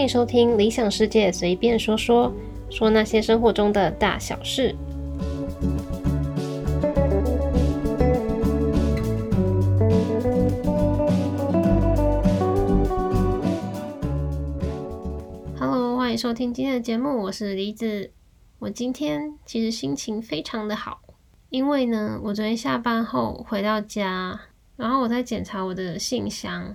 欢迎收听《理想世界随便说说》，说那些生活中的大小事。Hello，欢迎收听今天的节目，我是梨子。我今天其实心情非常的好，因为呢，我昨天下班后回到家，然后我在检查我的信箱。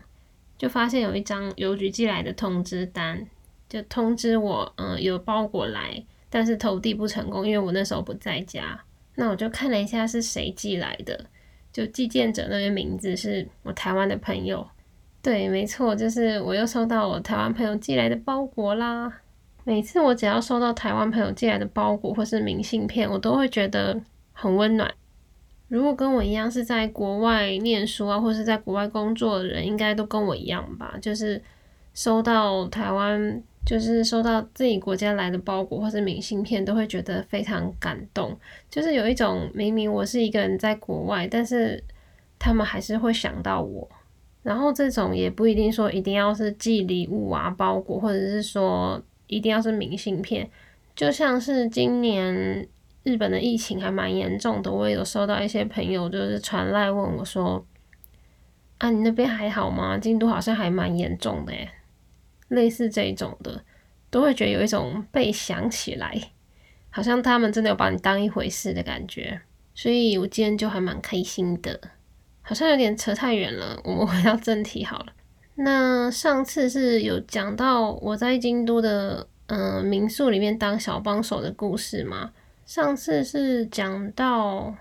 就发现有一张邮局寄来的通知单，就通知我，嗯，有包裹来，但是投递不成功，因为我那时候不在家。那我就看了一下是谁寄来的，就寄件者那边名字是我台湾的朋友。对，没错，就是我又收到我台湾朋友寄来的包裹啦。每次我只要收到台湾朋友寄来的包裹或是明信片，我都会觉得很温暖。如果跟我一样是在国外念书啊，或是在国外工作的人，应该都跟我一样吧。就是收到台湾，就是收到自己国家来的包裹或是明信片，都会觉得非常感动。就是有一种明明我是一个人在国外，但是他们还是会想到我。然后这种也不一定说一定要是寄礼物啊、包裹，或者是说一定要是明信片。就像是今年。日本的疫情还蛮严重的，我也有收到一些朋友就是传来问我说：“啊，你那边还好吗？京都好像还蛮严重的耶。”类似这种的，都会觉得有一种被想起来，好像他们真的有把你当一回事的感觉。所以我今天就还蛮开心的，好像有点扯太远了，我们回到正题好了。那上次是有讲到我在京都的嗯民宿里面当小帮手的故事吗？上次是讲到，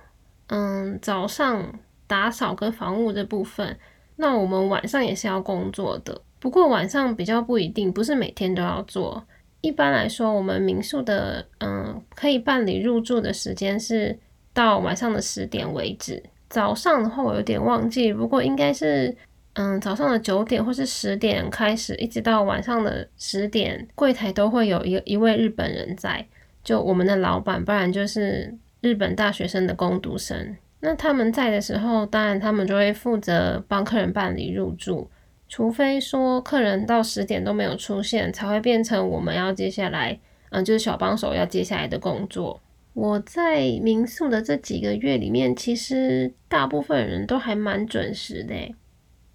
嗯，早上打扫跟房屋这部分，那我们晚上也是要工作的，不过晚上比较不一定，不是每天都要做。一般来说，我们民宿的，嗯，可以办理入住的时间是到晚上的十点为止。早上的话，我有点忘记，不过应该是，嗯，早上的九点或是十点开始，一直到晚上的十点，柜台都会有一一位日本人在。就我们的老板，不然就是日本大学生的攻读生。那他们在的时候，当然他们就会负责帮客人办理入住，除非说客人到十点都没有出现，才会变成我们要接下来，嗯，就是小帮手要接下来的工作。我在民宿的这几个月里面，其实大部分人都还蛮准时的，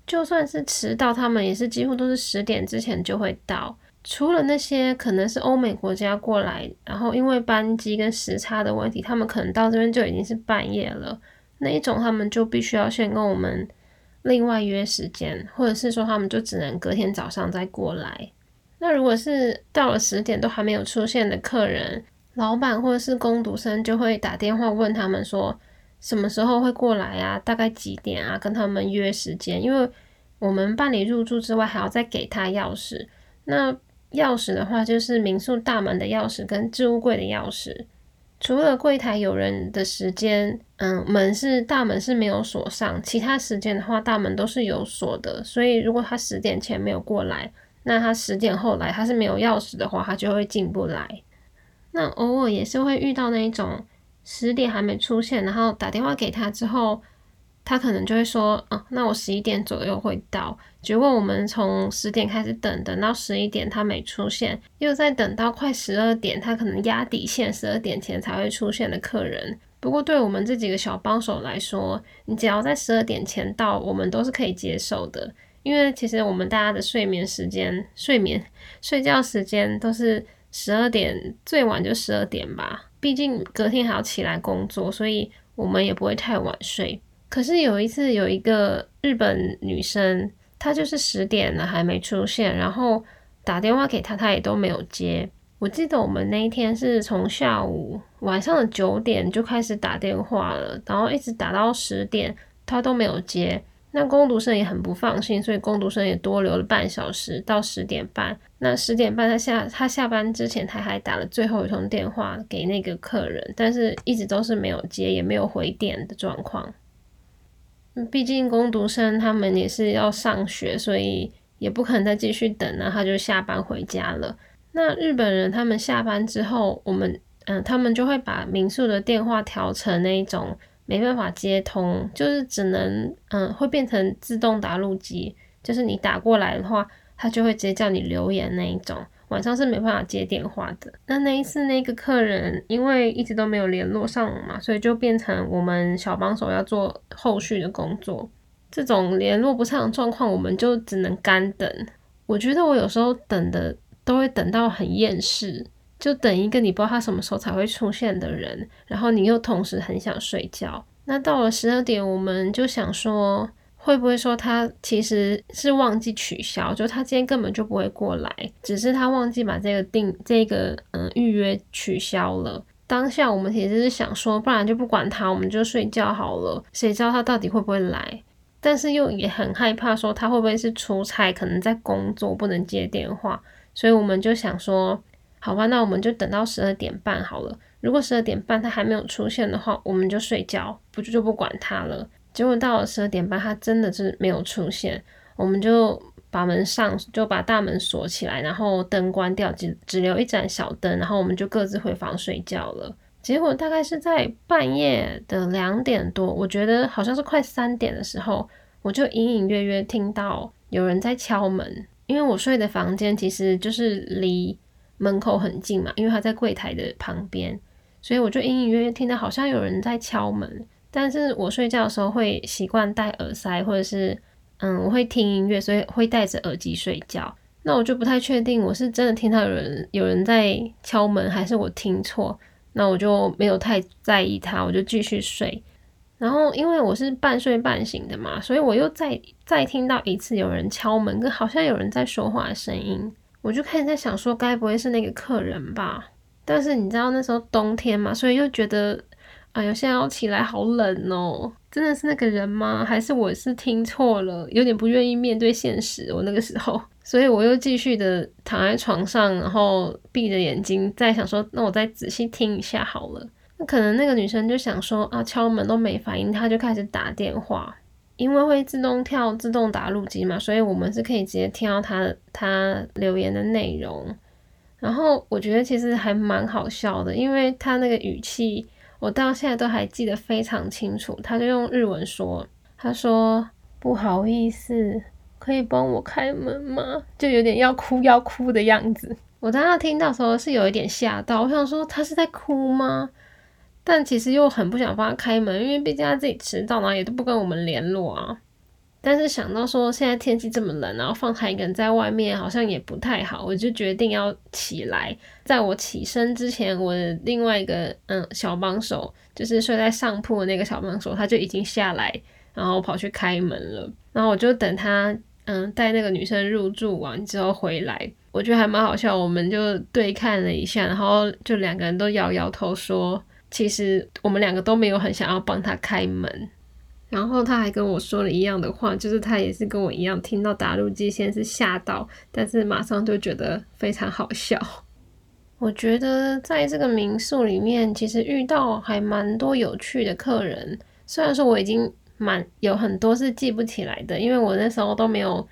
就算是迟到，他们也是几乎都是十点之前就会到。除了那些可能是欧美国家过来，然后因为班机跟时差的问题，他们可能到这边就已经是半夜了。那一种他们就必须要先跟我们另外约时间，或者是说他们就只能隔天早上再过来。那如果是到了十点都还没有出现的客人，老板或者是工读生就会打电话问他们说什么时候会过来啊，大概几点啊，跟他们约时间。因为我们办理入住之外，还要再给他钥匙。那钥匙的话，就是民宿大门的钥匙跟置物柜的钥匙。除了柜台有人的时间，嗯，门是大门是没有锁上，其他时间的话，大门都是有锁的。所以如果他十点前没有过来，那他十点后来他是没有钥匙的话，他就会进不来。那偶尔也是会遇到那一种十点还没出现，然后打电话给他之后。他可能就会说，哦，那我十一点左右会到。结果我们从十点开始等，等到十一点他没出现，又再等到快十二点，他可能压底线十二点前才会出现的客人。不过对我们这几个小帮手来说，你只要在十二点前到，我们都是可以接受的。因为其实我们大家的睡眠时间、睡眠、睡觉时间都是十二点，最晚就十二点吧。毕竟隔天还要起来工作，所以我们也不会太晚睡。可是有一次，有一个日本女生，他就是十点了还没出现，然后打电话给他，他也都没有接。我记得我们那一天是从下午晚上的九点就开始打电话了，然后一直打到十点，他都没有接。那工读生也很不放心，所以工读生也多留了半小时到十点半。那十点半他下他下班之前，他还打了最后一通电话给那个客人，但是一直都是没有接，也没有回电的状况。毕竟工读生他们也是要上学，所以也不可能再继续等了，他就下班回家了。那日本人他们下班之后，我们嗯，他们就会把民宿的电话调成那一种没办法接通，就是只能嗯会变成自动打录机，就是你打过来的话，他就会直接叫你留言那一种。晚上是没办法接电话的。那那一次那个客人因为一直都没有联络上嘛，所以就变成我们小帮手要做后续的工作。这种联络不上状况，我们就只能干等。我觉得我有时候等的都会等到很厌世，就等一个你不知道他什么时候才会出现的人，然后你又同时很想睡觉。那到了十二点，我们就想说，会不会说他其实是忘记取消，就他今天根本就不会过来，只是他忘记把这个订这个嗯预约取消了。当下我们其实是想说，不然就不管他，我们就睡觉好了。谁知道他到底会不会来？但是又也很害怕，说他会不会是出差，可能在工作不能接电话，所以我们就想说，好吧，那我们就等到十二点半好了。如果十二点半他还没有出现的话，我们就睡觉，不就就不管他了。结果到了十二点半，他真的是没有出现，我们就把门上就把大门锁起来，然后灯关掉，只只留一盏小灯，然后我们就各自回房睡觉了。结果大概是在半夜的两点多，我觉得好像是快三点的时候，我就隐隐约约听到有人在敲门。因为我睡的房间其实就是离门口很近嘛，因为他在柜台的旁边，所以我就隐隐约约听到好像有人在敲门。但是我睡觉的时候会习惯戴耳塞，或者是嗯，我会听音乐，所以会戴着耳机睡觉。那我就不太确定我是真的听到有人有人在敲门，还是我听错。那我就没有太在意它，我就继续睡。然后因为我是半睡半醒的嘛，所以我又再再听到一次有人敲门，跟好像有人在说话的声音，我就开始在想说，该不会是那个客人吧？但是你知道那时候冬天嘛，所以又觉得，哎呦，现在要起来好冷哦，真的是那个人吗？还是我是听错了？有点不愿意面对现实，我那个时候。所以我又继续的躺在床上，然后闭着眼睛，在想说，那我再仔细听一下好了。那可能那个女生就想说，啊，敲门都没反应，她就开始打电话，因为会自动跳自动打录机嘛，所以我们是可以直接听到她她留言的内容。然后我觉得其实还蛮好笑的，因为她那个语气，我到现在都还记得非常清楚。他就用日文说，他说不好意思。可以帮我开门吗？就有点要哭要哭的样子。我当时听到时候是有一点吓到，我想说他是在哭吗？但其实又很不想帮他开门，因为毕竟他自己迟到，然后也都不跟我们联络啊。但是想到说现在天气这么冷，然后放他一个人在外面好像也不太好，我就决定要起来。在我起身之前，我的另外一个嗯小帮手，就是睡在上铺的那个小帮手，他就已经下来，然后跑去开门了。然后我就等他。嗯，带那个女生入住完之后回来，我觉得还蛮好笑。我们就对看了一下，然后就两个人都摇摇头说，其实我们两个都没有很想要帮他开门。然后他还跟我说了一样的话，就是他也是跟我一样，听到打路机先是吓到，但是马上就觉得非常好笑。我觉得在这个民宿里面，其实遇到还蛮多有趣的客人，虽然说我已经。蛮有很多是记不起来的，因为我那时候都没有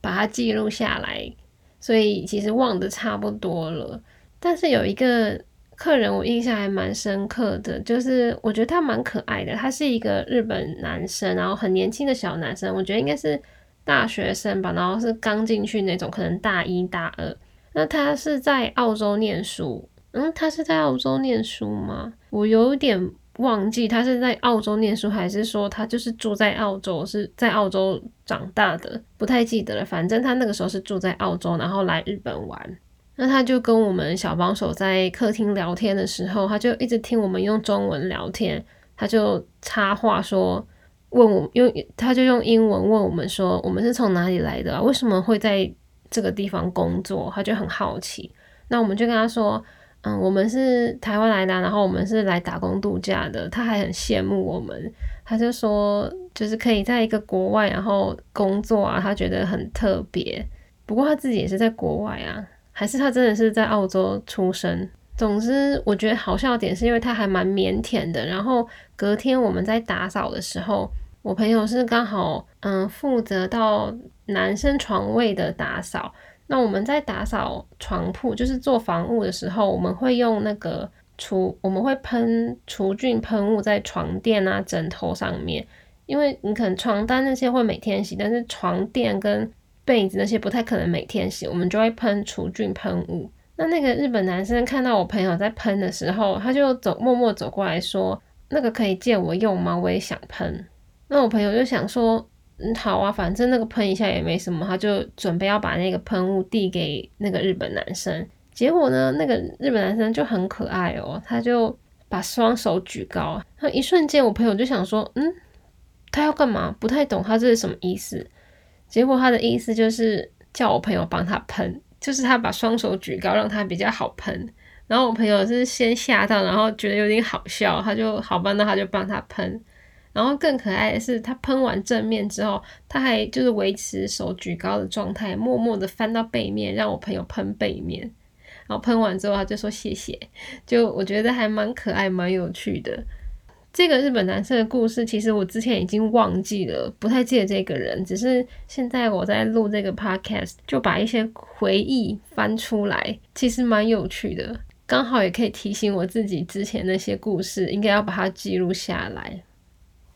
把它记录下来，所以其实忘得差不多了。但是有一个客人我印象还蛮深刻的，就是我觉得他蛮可爱的，他是一个日本男生，然后很年轻的小男生，我觉得应该是大学生吧，然后是刚进去那种，可能大一大二。那他是在澳洲念书，嗯，他是在澳洲念书吗？我有点。忘记他是在澳洲念书，还是说他就是住在澳洲，是在澳洲长大的，不太记得了。反正他那个时候是住在澳洲，然后来日本玩。那他就跟我们小帮手在客厅聊天的时候，他就一直听我们用中文聊天，他就插话说，问我用，他就用英文问我们说，我们是从哪里来的，为什么会在这个地方工作？他就很好奇。那我们就跟他说。嗯，我们是台湾来的，然后我们是来打工度假的。他还很羡慕我们，他就说，就是可以在一个国外然后工作啊，他觉得很特别。不过他自己也是在国外啊，还是他真的是在澳洲出生。总之，我觉得好笑点是因为他还蛮腼腆的。然后隔天我们在打扫的时候，我朋友是刚好嗯负责到男生床位的打扫。那我们在打扫床铺，就是做房屋的时候，我们会用那个除，我们会喷除菌喷雾在床垫啊、枕头上面，因为你可能床单那些会每天洗，但是床垫跟被子那些不太可能每天洗，我们就会喷除菌喷雾。那那个日本男生看到我朋友在喷的时候，他就走默默走过来说：“那个可以借我用吗？我也想喷。”那我朋友就想说：“嗯，好啊，反正那个喷一下也没什么。”他就准备要把那个喷雾递给那个日本男生。结果呢，那个日本男生就很可爱哦，他就把双手举高。那一瞬间，我朋友就想说：“嗯，他要干嘛？不太懂他这是什么意思。”结果他的意思就是叫我朋友帮他喷，就是他把双手举高，让他比较好喷。然后我朋友是先吓到，然后觉得有点好笑，他就好吧，那他就帮他喷。然后更可爱的是，他喷完正面之后，他还就是维持手举高的状态，默默的翻到背面，让我朋友喷背面。然后喷完之后，他就说谢谢，就我觉得还蛮可爱、蛮有趣的。这个日本男生的故事，其实我之前已经忘记了，不太记得这个人。只是现在我在录这个 podcast，就把一些回忆翻出来，其实蛮有趣的。刚好也可以提醒我自己之前那些故事，应该要把它记录下来。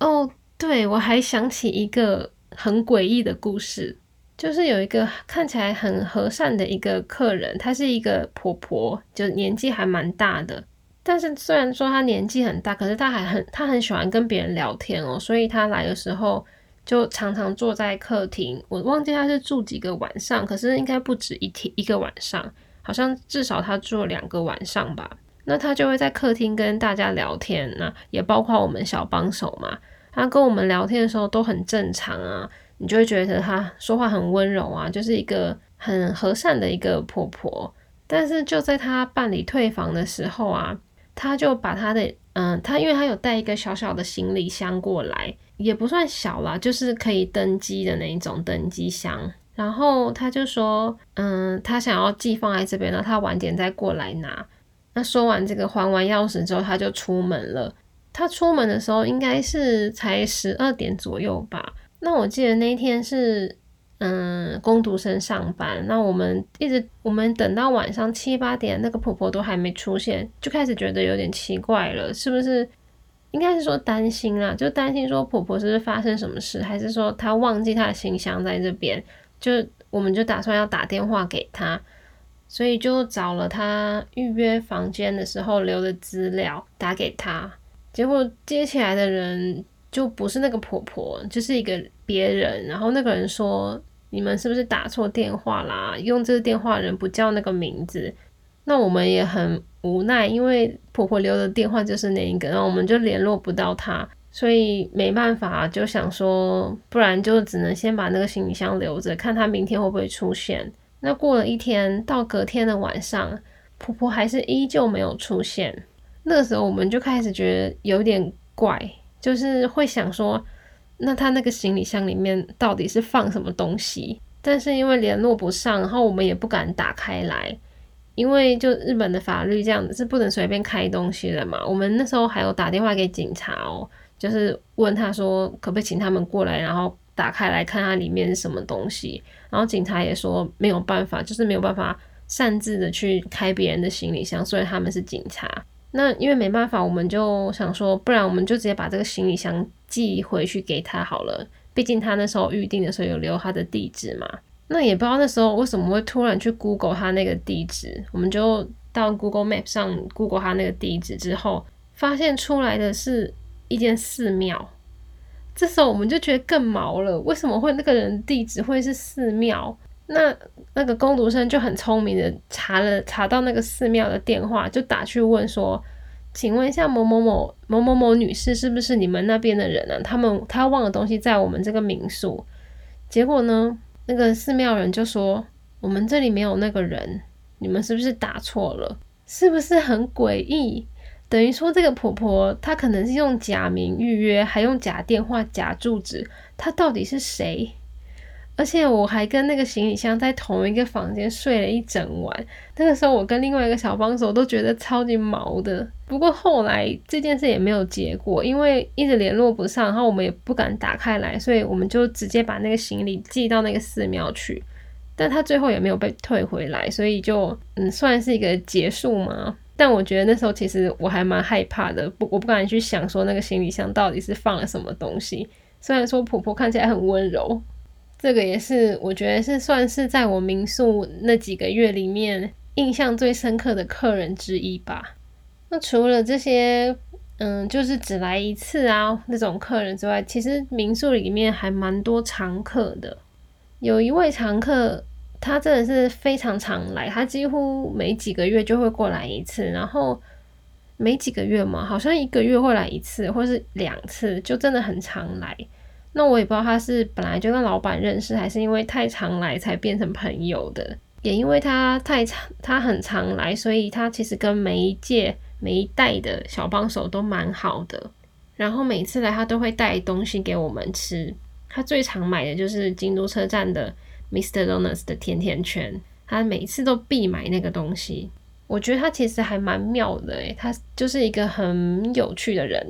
哦，对，我还想起一个很诡异的故事，就是有一个看起来很和善的一个客人，她是一个婆婆，就年纪还蛮大的。但是虽然说她年纪很大，可是她还很她很喜欢跟别人聊天哦，所以她来的时候就常常坐在客厅。我忘记她是住几个晚上，可是应该不止一天一个晚上，好像至少她住了两个晚上吧。那她就会在客厅跟大家聊天，那也包括我们小帮手嘛。她跟我们聊天的时候都很正常啊，你就会觉得她说话很温柔啊，就是一个很和善的一个婆婆。但是就在她办理退房的时候啊。他就把他的，嗯，他因为他有带一个小小的行李箱过来，也不算小啦，就是可以登机的那一种登机箱。然后他就说，嗯，他想要寄放在这边，然后他晚点再过来拿。那说完这个，还完钥匙之后，他就出门了。他出门的时候应该是才十二点左右吧。那我记得那一天是。嗯，工读生上班，那我们一直我们等到晚上七八点，那个婆婆都还没出现，就开始觉得有点奇怪了，是不是？应该是说担心啦，就担心说婆婆是不是发生什么事，还是说她忘记她的信箱在这边？就我们就打算要打电话给她，所以就找了她预约房间的时候留的资料打给她，结果接起来的人就不是那个婆婆，就是一个别人，然后那个人说。你们是不是打错电话啦？用这个电话人不叫那个名字，那我们也很无奈，因为婆婆留的电话就是那一个，然后我们就联络不到她，所以没办法，就想说，不然就只能先把那个行李箱留着，看她明天会不会出现。那过了一天，到隔天的晚上，婆婆还是依旧没有出现。那个时候我们就开始觉得有点怪，就是会想说。那他那个行李箱里面到底是放什么东西？但是因为联络不上，然后我们也不敢打开来，因为就日本的法律这样子是不能随便开东西的嘛。我们那时候还有打电话给警察哦，就是问他说可不可以请他们过来，然后打开来看它里面是什么东西。然后警察也说没有办法，就是没有办法擅自的去开别人的行李箱，所以他们是警察。那因为没办法，我们就想说，不然我们就直接把这个行李箱寄回去给他好了。毕竟他那时候预定的时候有留他的地址嘛。那也不知道那时候为什么会突然去 Google 他那个地址，我们就到 Google Map 上 Google 他那个地址之后，发现出来的是一间寺庙。这时候我们就觉得更毛了，为什么会那个人地址会是寺庙？那那个工读生就很聪明的查了查到那个寺庙的电话，就打去问说：“请问一下某某某某某某女士，是不是你们那边的人呢？他们他忘了东西在我们这个民宿。”结果呢，那个寺庙人就说：“我们这里没有那个人，你们是不是打错了？是不是很诡异？等于说这个婆婆她可能是用假名预约，还用假电话、假住址，她到底是谁？”而且我还跟那个行李箱在同一个房间睡了一整晚。那个时候，我跟另外一个小帮手都觉得超级毛的。不过后来这件事也没有结果，因为一直联络不上，然后我们也不敢打开来，所以我们就直接把那个行李寄到那个寺庙去。但他最后也没有被退回来，所以就嗯算是一个结束嘛。但我觉得那时候其实我还蛮害怕的，不我不敢去想说那个行李箱到底是放了什么东西。虽然说婆婆看起来很温柔。这个也是我觉得是算是在我民宿那几个月里面印象最深刻的客人之一吧。那除了这些，嗯，就是只来一次啊那种客人之外，其实民宿里面还蛮多常客的。有一位常客，他真的是非常常来，他几乎每几个月就会过来一次，然后每几个月嘛，好像一个月会来一次，或是两次，就真的很常来。那我也不知道他是本来就跟老板认识，还是因为太常来才变成朋友的。也因为他太常，他很常来，所以他其实跟每一届。每一代的小帮手都蛮好的，然后每次来他都会带东西给我们吃。他最常买的就是京都车站的 Mr. Donuts 的甜甜圈，他每次都必买那个东西。我觉得他其实还蛮妙的诶，他就是一个很有趣的人，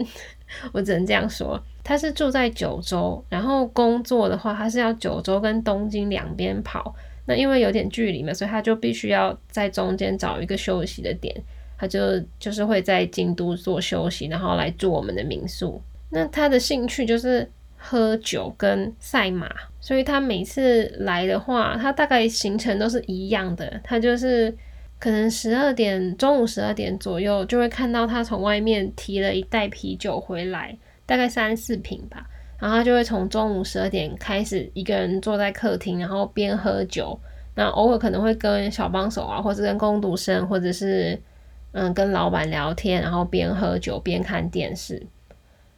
我只能这样说。他是住在九州，然后工作的话，他是要九州跟东京两边跑。那因为有点距离嘛，所以他就必须要在中间找一个休息的点。他就就是会在京都做休息，然后来住我们的民宿。那他的兴趣就是喝酒跟赛马，所以他每次来的话，他大概行程都是一样的。他就是可能十二点，中午十二点左右就会看到他从外面提了一袋啤酒回来，大概三四瓶吧。然后他就会从中午十二点开始，一个人坐在客厅，然后边喝酒。那偶尔可能会跟小帮手啊，或者跟工读生，或者是。嗯，跟老板聊天，然后边喝酒边看电视，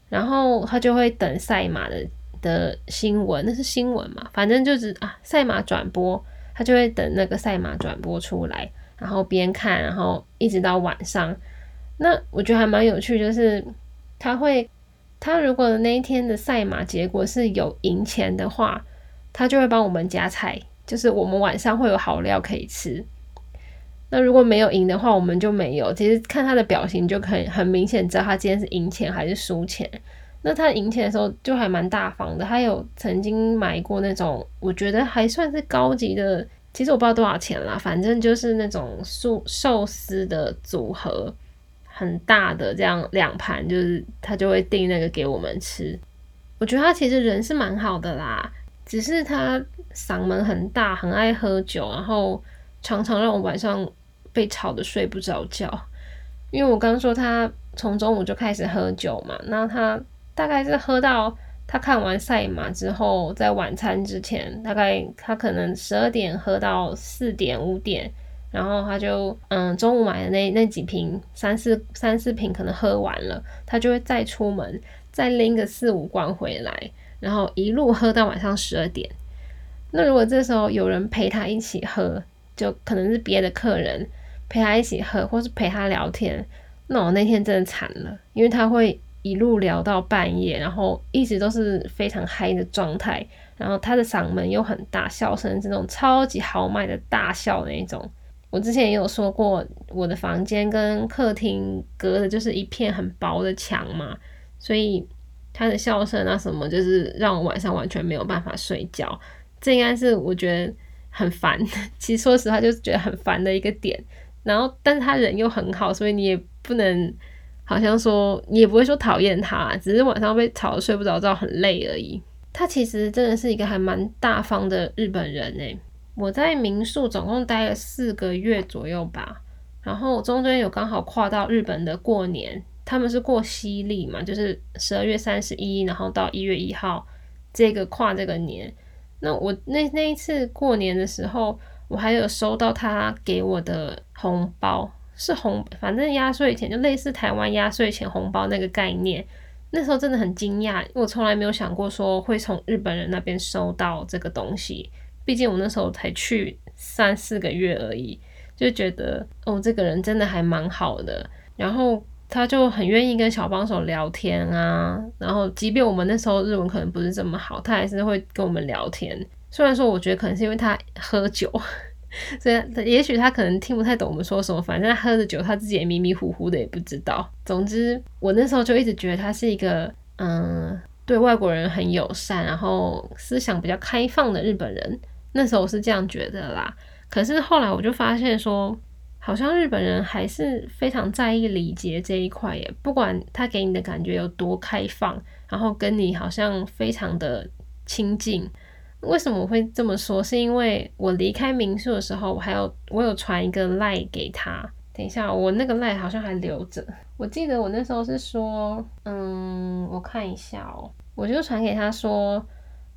然后他就会等赛马的的新闻，那是新闻嘛？反正就是啊，赛马转播，他就会等那个赛马转播出来，然后边看，然后一直到晚上。那我觉得还蛮有趣，就是他会，他如果那一天的赛马结果是有赢钱的话，他就会帮我们加菜，就是我们晚上会有好料可以吃。那如果没有赢的话，我们就没有。其实看他的表情就可以很明显知道他今天是赢钱还是输钱。那他赢钱的时候就还蛮大方的，他有曾经买过那种我觉得还算是高级的，其实我不知道多少钱啦，反正就是那种寿寿司的组合，很大的这样两盘，就是他就会订那个给我们吃。我觉得他其实人是蛮好的啦，只是他嗓门很大，很爱喝酒，然后常常让我晚上。被吵得睡不着觉，因为我刚刚说他从中午就开始喝酒嘛，那他大概是喝到他看完赛马之后，在晚餐之前，大概他可能十二点喝到四点五点，然后他就嗯中午买的那那几瓶三四三四瓶可能喝完了，他就会再出门再拎个四五罐回来，然后一路喝到晚上十二点。那如果这时候有人陪他一起喝，就可能是别的客人。陪他一起喝，或是陪他聊天，那我那天真的惨了，因为他会一路聊到半夜，然后一直都是非常嗨的状态，然后他的嗓门又很大，笑声是那种超级豪迈的大笑那种。我之前也有说过，我的房间跟客厅隔的就是一片很薄的墙嘛，所以他的笑声啊什么，就是让我晚上完全没有办法睡觉。这应该是我觉得很烦，其实说实话就是觉得很烦的一个点。然后，但是他人又很好，所以你也不能好像说你也不会说讨厌他，只是晚上被吵得睡不着觉，很累而已。他其实真的是一个还蛮大方的日本人诶。我在民宿总共待了四个月左右吧，然后中间有刚好跨到日本的过年，他们是过西历嘛，就是十二月三十一，然后到一月一号这个跨这个年。那我那那一次过年的时候。我还有收到他给我的红包，是红，反正压岁钱就类似台湾压岁钱红包那个概念。那时候真的很惊讶，因为我从来没有想过说会从日本人那边收到这个东西。毕竟我那时候才去三四个月而已，就觉得哦，这个人真的还蛮好的。然后他就很愿意跟小帮手聊天啊，然后即便我们那时候日文可能不是这么好，他还是会跟我们聊天。虽然说，我觉得可能是因为他喝酒，所以也许他可能听不太懂我们说什么。反正他喝着酒，他自己也迷迷糊糊的，也不知道。总之，我那时候就一直觉得他是一个嗯，对外国人很友善，然后思想比较开放的日本人。那时候我是这样觉得啦。可是后来我就发现说，好像日本人还是非常在意礼节这一块耶。不管他给你的感觉有多开放，然后跟你好像非常的亲近。为什么会这么说？是因为我离开民宿的时候，我还有我有传一个赖给他。等一下，我那个赖好像还留着。我记得我那时候是说，嗯，我看一下哦，我就传给他说，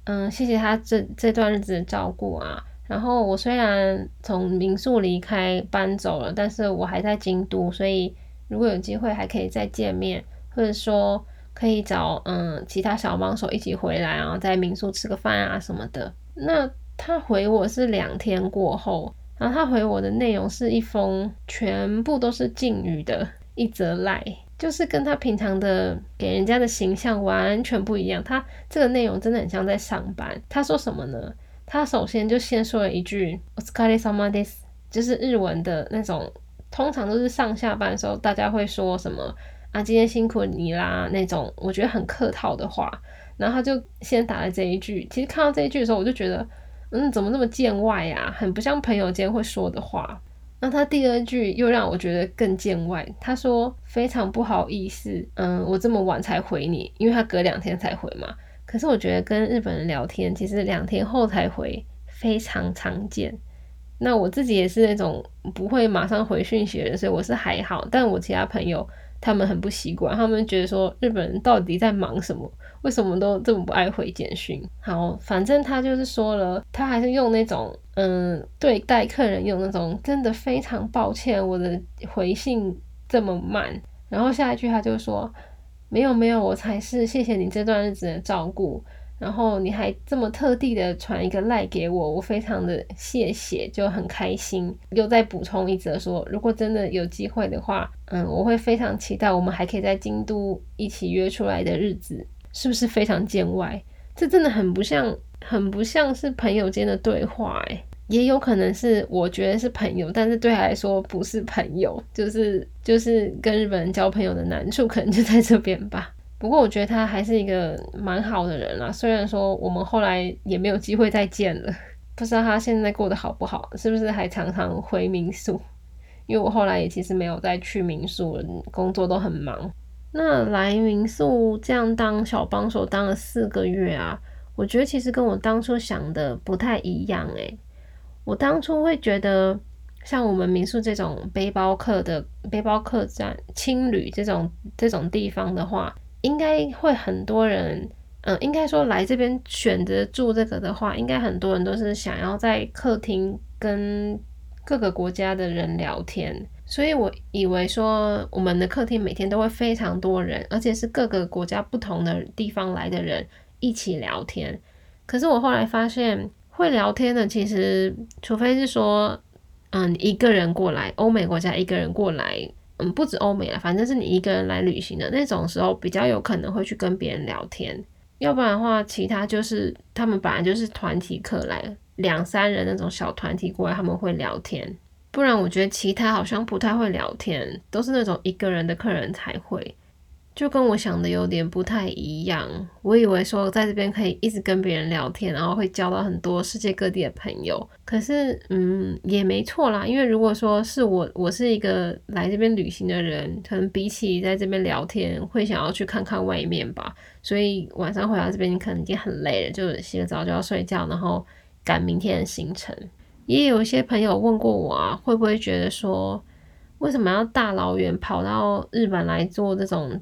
嗯，谢谢他这这段日子的照顾啊。然后我虽然从民宿离开搬走了，但是我还在京都，所以如果有机会还可以再见面，或者说可以找嗯其他小帮手一起回来啊，在民宿吃个饭啊什么的。那他回我是两天过后，然后他回我的内容是一封全部都是敬语的一则赖，就是跟他平常的给人家的形象完全不一样。他这个内容真的很像在上班。他说什么呢？他首先就先说了一句 o s k a r i s a m a d e s 就是日文的那种，通常都是上下班的时候大家会说什么啊，今天辛苦你啦那种，我觉得很客套的话。然后他就先打了这一句。其实看到这一句的时候，我就觉得，嗯，怎么那么见外呀？很不像朋友间会说的话。那他第二句又让我觉得更见外。他说非常不好意思，嗯，我这么晚才回你，因为他隔两天才回嘛。可是我觉得跟日本人聊天，其实两天后才回非常常见。那我自己也是那种不会马上回讯息的人，所以我是还好。但我其他朋友他们很不习惯，他们觉得说日本人到底在忙什么？为什么都这么不爱回简讯？好，反正他就是说了，他还是用那种嗯对待客人用那种真的非常抱歉，我的回信这么慢。然后下一句他就说。没有没有，我才是谢谢你这段日子的照顾，然后你还这么特地的传一个赖给我，我非常的谢谢，就很开心。又再补充一则说，如果真的有机会的话，嗯，我会非常期待我们还可以在京都一起约出来的日子，是不是非常见外？这真的很不像，很不像是朋友间的对话，诶。也有可能是我觉得是朋友，但是对他来说不是朋友，就是就是跟日本人交朋友的难处可能就在这边吧。不过我觉得他还是一个蛮好的人啦，虽然说我们后来也没有机会再见了，不知道他现在过得好不好，是不是还常常回民宿？因为我后来也其实没有再去民宿，工作都很忙。那来民宿这样当小帮手当了四个月啊，我觉得其实跟我当初想的不太一样诶。我当初会觉得，像我们民宿这种背包客的背包客栈、青旅这种这种地方的话，应该会很多人，嗯，应该说来这边选择住这个的话，应该很多人都是想要在客厅跟各个国家的人聊天，所以我以为说我们的客厅每天都会非常多人，而且是各个国家不同的地方来的人一起聊天。可是我后来发现。会聊天的，其实除非是说，嗯，一个人过来，欧美国家一个人过来，嗯，不止欧美了，反正是你一个人来旅行的那种时候，比较有可能会去跟别人聊天。要不然的话，其他就是他们本来就是团体客来，两三人那种小团体过来，他们会聊天。不然我觉得其他好像不太会聊天，都是那种一个人的客人才会。就跟我想的有点不太一样，我以为说在这边可以一直跟别人聊天，然后会交到很多世界各地的朋友。可是，嗯，也没错啦，因为如果说是我，我是一个来这边旅行的人，可能比起在这边聊天，会想要去看看外面吧。所以晚上回到这边，你可能已经很累了，就洗个澡就要睡觉，然后赶明天的行程。也有一些朋友问过我啊，会不会觉得说，为什么要大老远跑到日本来做这种？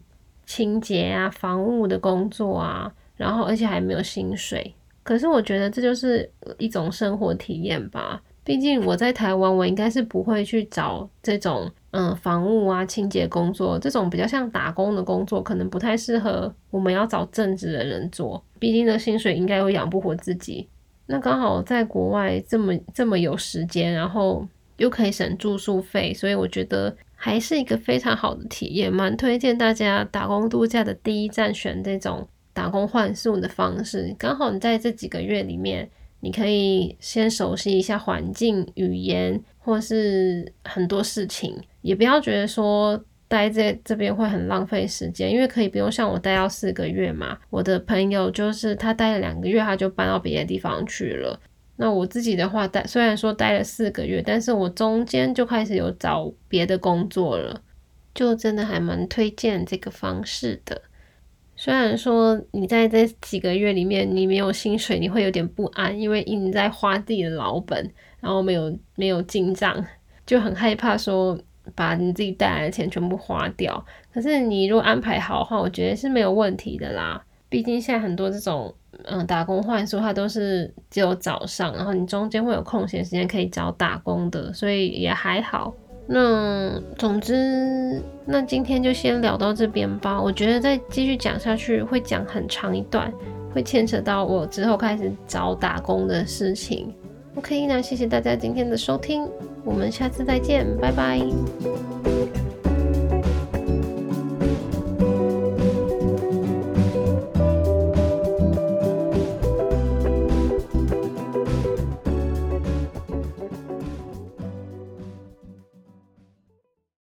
清洁啊，房屋的工作啊，然后而且还没有薪水。可是我觉得这就是一种生活体验吧。毕竟我在台湾，我应该是不会去找这种嗯房屋啊、清洁工作这种比较像打工的工作，可能不太适合我们要找正职的人做。毕竟的薪水应该又养不活自己。那刚好在国外这么这么有时间，然后又可以省住宿费，所以我觉得。还是一个非常好的体验，蛮推荐大家打工度假的第一站选这种打工换宿的方式。刚好你在这几个月里面，你可以先熟悉一下环境、语言，或是很多事情，也不要觉得说待在这边会很浪费时间，因为可以不用像我待到四个月嘛。我的朋友就是他待了两个月，他就搬到别的地方去了。那我自己的话，待虽然说待了四个月，但是我中间就开始有找别的工作了，就真的还蛮推荐这个方式的。虽然说你在这几个月里面你没有薪水，你会有点不安，因为你在花自己的老本，然后没有没有进账，就很害怕说把你自己带来的钱全部花掉。可是你如果安排好的话，我觉得是没有问题的啦。毕竟现在很多这种嗯打工换宿，它都是只有早上，然后你中间会有空闲时间可以找打工的，所以也还好。那总之，那今天就先聊到这边吧。我觉得再继续讲下去会讲很长一段，会牵扯到我之后开始找打工的事情。OK，那谢谢大家今天的收听，我们下次再见，拜拜。